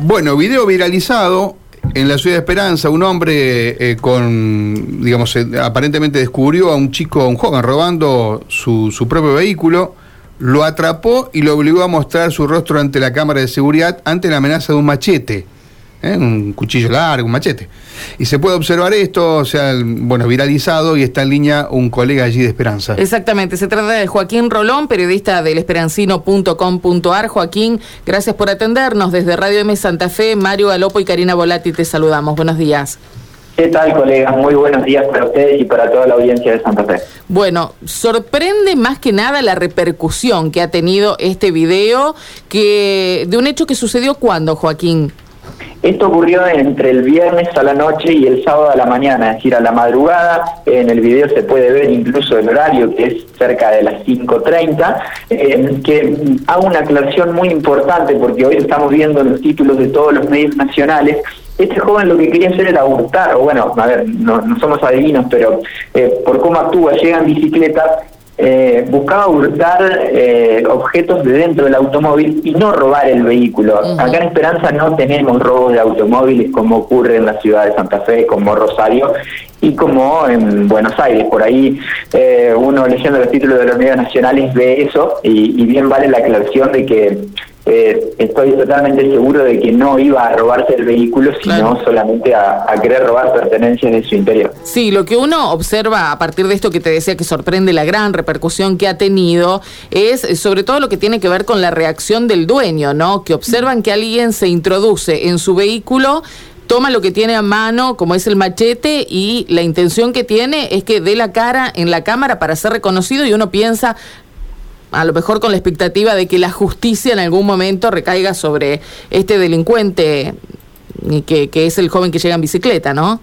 Bueno, video viralizado en la ciudad de Esperanza, un hombre eh, con, digamos, eh, aparentemente descubrió a un chico, a un joven, robando su, su propio vehículo, lo atrapó y lo obligó a mostrar su rostro ante la cámara de seguridad ante la amenaza de un machete. ¿Eh? un cuchillo largo, un machete. Y se puede observar esto, o sea, bueno, viralizado y está en línea un colega allí de Esperanza. Exactamente, se trata de Joaquín Rolón, periodista del esperancino.com.ar. Joaquín, gracias por atendernos desde Radio M Santa Fe. Mario Galopo y Karina Volati te saludamos. Buenos días. ¿Qué tal, colegas? Muy buenos días para ustedes y para toda la audiencia de Santa Fe. Bueno, sorprende más que nada la repercusión que ha tenido este video que de un hecho que sucedió cuando, Joaquín. Esto ocurrió entre el viernes a la noche y el sábado a la mañana, es decir, a la madrugada. En el video se puede ver incluso el horario, que es cerca de las 5.30, eh, que hago una aclaración muy importante porque hoy estamos viendo los títulos de todos los medios nacionales este joven lo que quería hacer era hurtar, o bueno, a ver, no, somos adivinos, pero eh, por cómo actúa, llega en bicicleta eh, buscaba hurtar eh, objetos de dentro del automóvil y no robar el vehículo. Acá en Esperanza no tenemos robos de automóviles como ocurre en la ciudad de Santa Fe, como Rosario y como en Buenos Aires. Por ahí eh, uno leyendo los títulos de los medios nacionales ve eso y, y bien vale la aclaración de que eh, estoy totalmente seguro de que no iba a robarse el vehículo, sino solamente a, querer robar pertenencias de su interior. Sí, lo que uno observa a partir de esto que te decía que sorprende la gran repercusión que ha tenido es eh, sobre todo lo que tiene que ver con la reacción del dueño, ¿no? Que observan que alguien se introduce en su vehículo toma lo que tiene a mano, como es el machete, y la intención que tiene es que dé la cara en la cámara para ser reconocido y uno piensa, a lo mejor con la expectativa de que la justicia en algún momento recaiga sobre este delincuente que, que es el joven que llega en bicicleta, ¿no?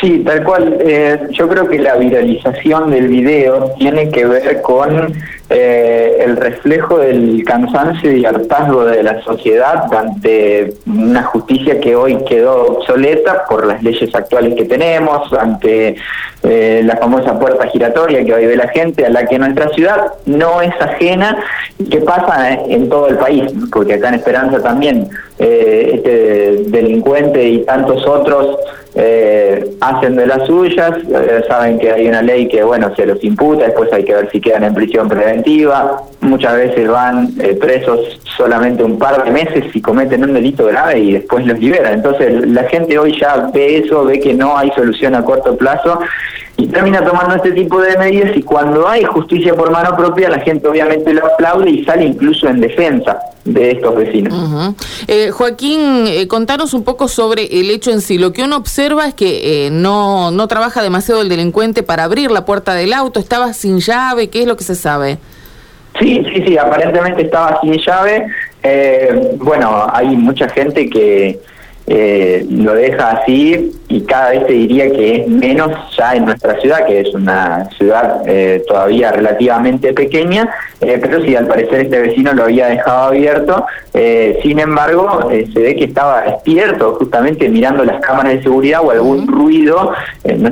Sí, tal cual. Eh, yo creo que la viralización del video tiene que ver con eh, el reflejo del cansancio y hartazgo de la sociedad ante una justicia que hoy quedó obsoleta por las leyes actuales que tenemos, ante eh, la famosa puerta giratoria que hoy ve la gente, a la que nuestra ciudad no es ajena y que pasa en todo el país, porque acá en Esperanza también este delincuente y tantos otros eh, hacen de las suyas, eh, saben que hay una ley que, bueno, se los imputa, después hay que ver si quedan en prisión preventiva, muchas veces van eh, presos solamente un par de meses y cometen un delito grave y después los liberan. Entonces la gente hoy ya ve eso, ve que no hay solución a corto plazo y termina tomando este tipo de medidas y cuando hay justicia por mano propia la gente obviamente lo aplaude y sale incluso en defensa de estos vecinos. eh, Joaquín, eh, contanos un poco sobre el hecho en sí. Lo que uno observa es que eh, no, no trabaja demasiado el delincuente para abrir la puerta del auto, estaba sin llave, ¿qué es lo que se sabe? Sí, sí, sí, aparentemente estaba sin llave. Eh, bueno, hay mucha gente que lo deja así y cada vez te diría que es menos ya en nuestra ciudad, que es una ciudad eh, todavía relativamente pequeña, eh, pero sí, al parecer este vecino lo había dejado abierto, sin embargo, se ve que estaba despierto, justamente mirando las cámaras de seguridad o algún ruido,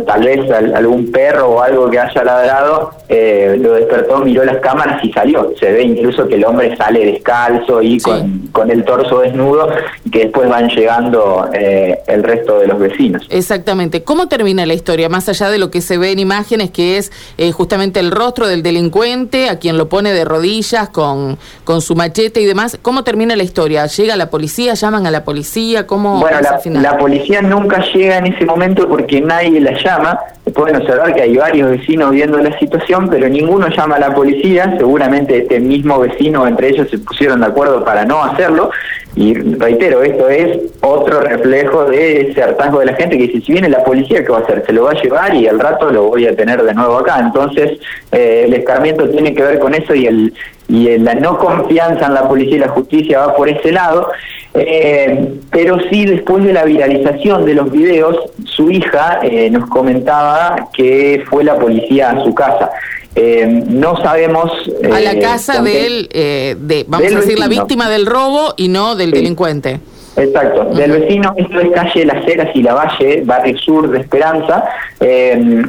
tal vez algún perro o algo que haya ladrado, lo despertó, miró las cámaras y salió. Se ve incluso que el hombre sale descalzo y con, con el torso desnudo, y que después van llegando eh, el resto de los vecinos. Exactamente. ¿Cómo termina la historia? Más allá de lo que se ve en imágenes, que es eh, justamente el rostro del delincuente, a quien lo pone de rodillas con, con su machete y demás, ¿cómo termina la historia? ¿Llega la policía? ¿Llaman a la policía? ¿Cómo bueno, la, la policía nunca llega en ese momento porque nadie la llama. Pueden observar que hay varios vecinos viendo la situación, pero ninguno llama a la policía. Seguramente este mismo vecino, entre ellos, se pusieron de acuerdo para no hacerlo. Y reitero, esto es otro reflejo de ese hartazgo de la gente que dice, si viene la policía, ¿qué va a hacer? Se lo va a llevar y al rato lo voy a tener de nuevo acá. Entonces, eh, el escarmiento tiene que ver con eso y el y la no confianza en la policía y la justicia va por ese lado. Eh, pero sí, después de la viralización de los videos, su hija eh, nos comentaba que fue la policía a su casa. Eh, no sabemos... a la casa del, de, vamos a decir, la víctima del robo y no del delincuente. Exacto, del vecino, esto es calle Las Heras y La Valle, barrio sur de Esperanza,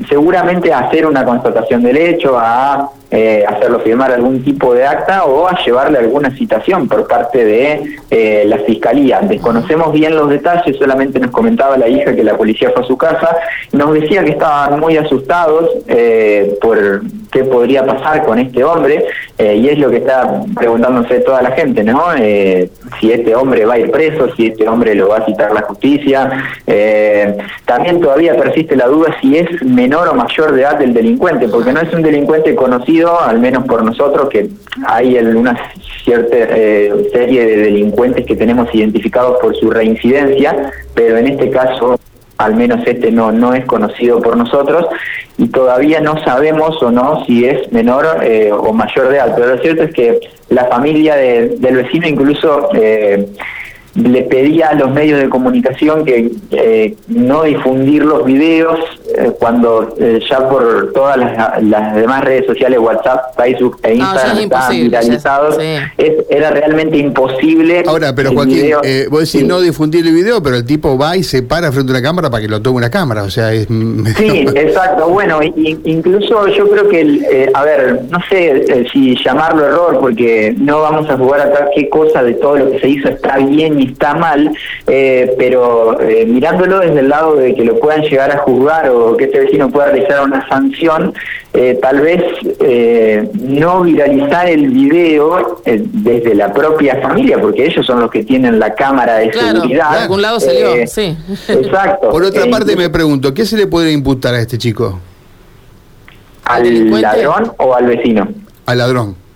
seguramente a hacer una constatación del hecho, a eh, hacerlo firmar algún tipo de acta o a llevarle alguna citación por parte de eh, la fiscalía. Desconocemos bien los detalles, solamente nos comentaba la hija que la policía fue a su casa, nos decía que estaban muy asustados eh, por podría pasar con este hombre y es lo que está preguntándose toda la gente, ¿no? si este hombre va a ir preso, si este hombre lo va a citar la justicia. también todavía persiste la duda si es menor o mayor de edad del delincuente, porque no es un delincuente conocido al menos por nosotros, que hay una cierta eh, serie de delincuentes que tenemos identificados por su reincidencia, pero en este caso al menos este no, no es conocido por nosotros y todavía no sabemos o no si es menor eh, o mayor de edad. Pero lo cierto es que la familia del vecino incluso eh, le pedía a los medios de comunicación que eh, no difundir los videos eh, cuando eh, ya por todas las, demás redes sociales, WhatsApp, Facebook e Instagram estaban viralizados, era realmente imposible. Ahora, pero Joaquín, vos decís no difundir el video, pero el tipo va y se para frente a una cámara para que lo tome una cámara, o sea, es... Sí, exacto, bueno, incluso yo creo que, a ver, no sé si llamarlo error, porque no vamos a jugar acá qué cosa de todo lo que se hizo está bien y está mal, eh, pero eh, mirándolo desde el lado de que lo puedan llegar a juzgar o que este vecino pueda realizar una sanción, eh, tal vez no viralizar el video desde la propia familia, porque ellos son los que tienen la cámara de seguridad. De algún lado salió, sí. Exacto. Por otra parte, me pregunto, ¿qué se le puede imputar a este chico? ¿Al ladrón o al vecino? Al ladrón.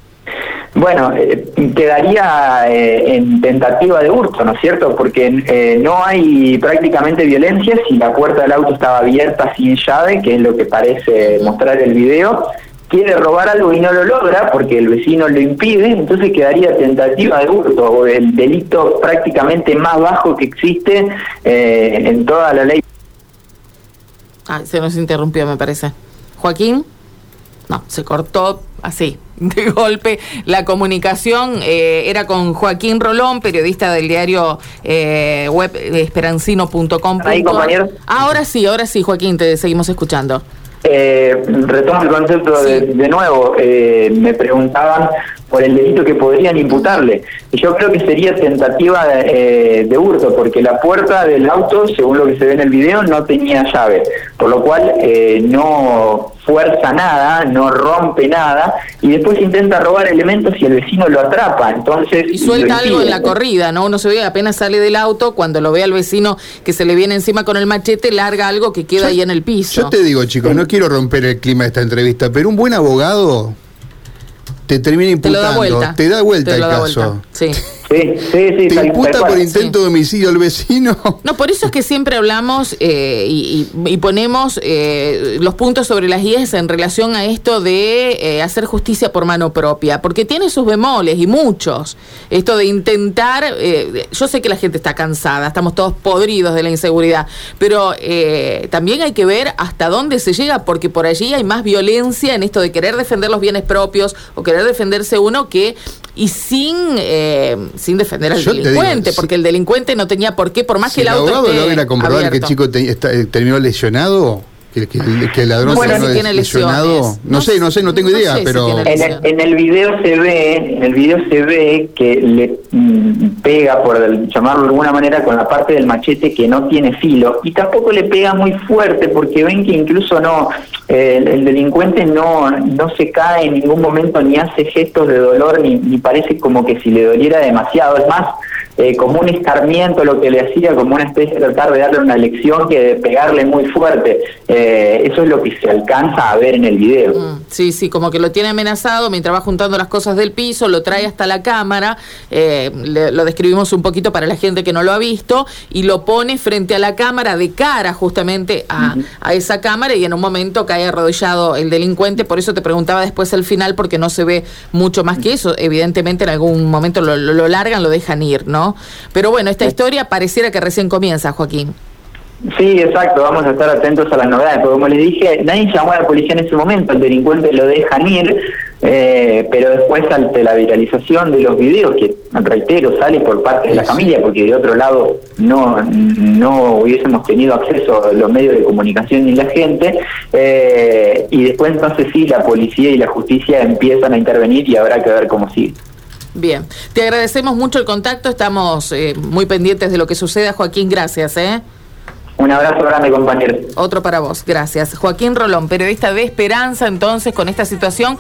Bueno, eh, quedaría eh, en tentativa de hurto, ¿no es cierto? Porque eh, no hay prácticamente violencia si la puerta del auto estaba abierta sin llave, que es lo que parece mostrar el video. Quiere robar algo y no lo logra porque el vecino lo impide, entonces quedaría tentativa de hurto, o el delito prácticamente más bajo que existe en toda la ley. Ah, se nos interrumpió, me parece. Joaquín, no, se cortó así, de golpe. La comunicación eh, era con Joaquín Rolón, periodista del diario eh, web esperancino.com. Ahí, compañero. Ahora sí, ahora sí, Joaquín, te seguimos escuchando. Eh, retomo el concepto de, de nuevo. Eh, me preguntaban por el delito que podrían imputarle. Y yo creo que sería tentativa de, de, hurto, porque la puerta del auto, según lo que se ve en el video, no tenía llave, por lo cual eh, no fuerza nada, no rompe nada, y después intenta robar elementos y el vecino lo atrapa. Entonces y suelta algo en la corrida, ¿no? Uno se ve apenas sale del auto, cuando lo ve al vecino que se le viene encima con el machete, larga algo que queda ahí en el piso. Yo te digo, chicos, no quiero romper el clima de esta entrevista, pero un buen abogado te termina imputando, te, da vuelta el caso. Sí. Sí, sí, ¿Te imputa por intento de homicidio al vecino? No, por eso es que siempre hablamos eh, y, ponemos eh, los puntos sobre las IES en relación a esto de eh, hacer justicia por mano propia, porque tiene sus bemoles y muchos. Esto de intentar, yo sé que la gente está cansada, estamos todos podridos de la inseguridad, pero también hay que ver hasta dónde se llega, porque por allí hay más violencia en esto de querer defender los bienes propios o querer defenderse uno que, y sin sin defender al delincuente, porque el delincuente no tenía por qué, por más que el, auto. abogado logra comprobar que el chico eh, terminó lesionado, que, el ladrón tiene lesionado. No, sé, no sé, no tengo idea, pero en el, video se ve, en el video se ve que le mm, pega por llamarlo de alguna manera con la parte del machete que no tiene filo y tampoco le pega muy fuerte porque ven que incluso no eh, el, delincuente no no se cae en ningún momento ni hace gestos de dolor ni, ni parece como que si le doliera demasiado, es más eh, como un escarmiento lo que le hacía, como una especie de tratar de darle una lección que de pegarle muy fuerte. Eh, eso es lo que se alcanza a ver en el video. Mm, sí, sí, como que lo tiene amenazado mientras va juntando las cosas del piso, lo trae hasta la cámara, eh, lo describimos un poquito para la gente que no lo ha visto, y lo pone frente a la cámara de cara justamente a, esa cámara y en un momento cae arrodillado el delincuente, por eso te preguntaba después el final porque no se ve mucho más que eso, evidentemente en algún momento lo largan, lo dejan ir, ¿no? Pero bueno, esta historia pareciera que recién comienza, Joaquín. Sí, exacto, vamos a estar atentos a las novedades, porque como les dije, nadie llamó a la policía en ese momento, el delincuente lo dejan ir, Eh, pero después ante la viralización de los videos, que reitero, sale por parte de la familia, porque de otro lado no, no hubiésemos tenido acceso a los medios de comunicación ni la gente, eh, y después entonces sí, la policía y la justicia empiezan a intervenir y habrá que ver cómo sigue. Bien, te agradecemos mucho el contacto, estamos eh, muy pendientes de lo que suceda. Joaquín, gracias. ¿eh? Un abrazo grande, compañero. Otro para vos, gracias. Joaquín Rolón, periodista de Esperanza, entonces, con esta situación